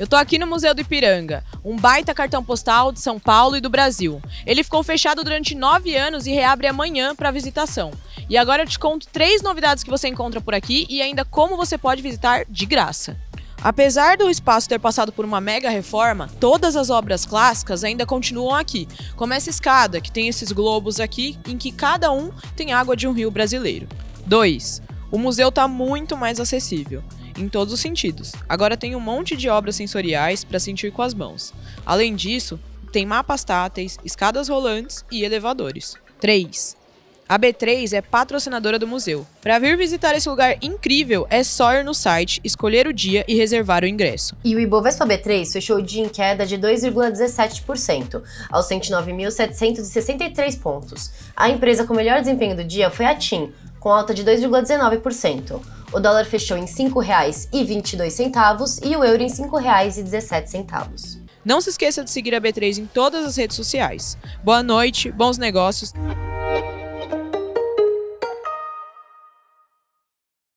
Eu tô aqui no Museu do Ipiranga, um baita cartão postal de São Paulo e do Brasil. Ele ficou fechado durante nove anos e reabre amanhã para visitação. E agora eu te conto três novidades que você encontra por aqui e ainda como você pode visitar de graça. Apesar do espaço ter passado por uma mega reforma, todas as obras clássicas ainda continuam aqui, como essa escada, que tem esses globos aqui, em que cada um tem água de um rio brasileiro. 2. O museu está muito mais acessível, em todos os sentidos. Agora tem um monte de obras sensoriais para sentir com as mãos. Além disso, tem mapas táteis, escadas rolantes e elevadores. 3. A B3 é patrocinadora do museu. Para vir visitar esse lugar incrível, é só ir no site, escolher o dia e reservar o ingresso. E o Ibovespa B3 fechou o dia em queda de 2,17%, aos 109.763 pontos. A empresa com melhor desempenho do dia foi a TIM, com alta de 2,19%. O dólar fechou em R$ 5,22 e o euro em R$ 5,17. Não se esqueça de seguir a B3 em todas as redes sociais. Boa noite, bons negócios.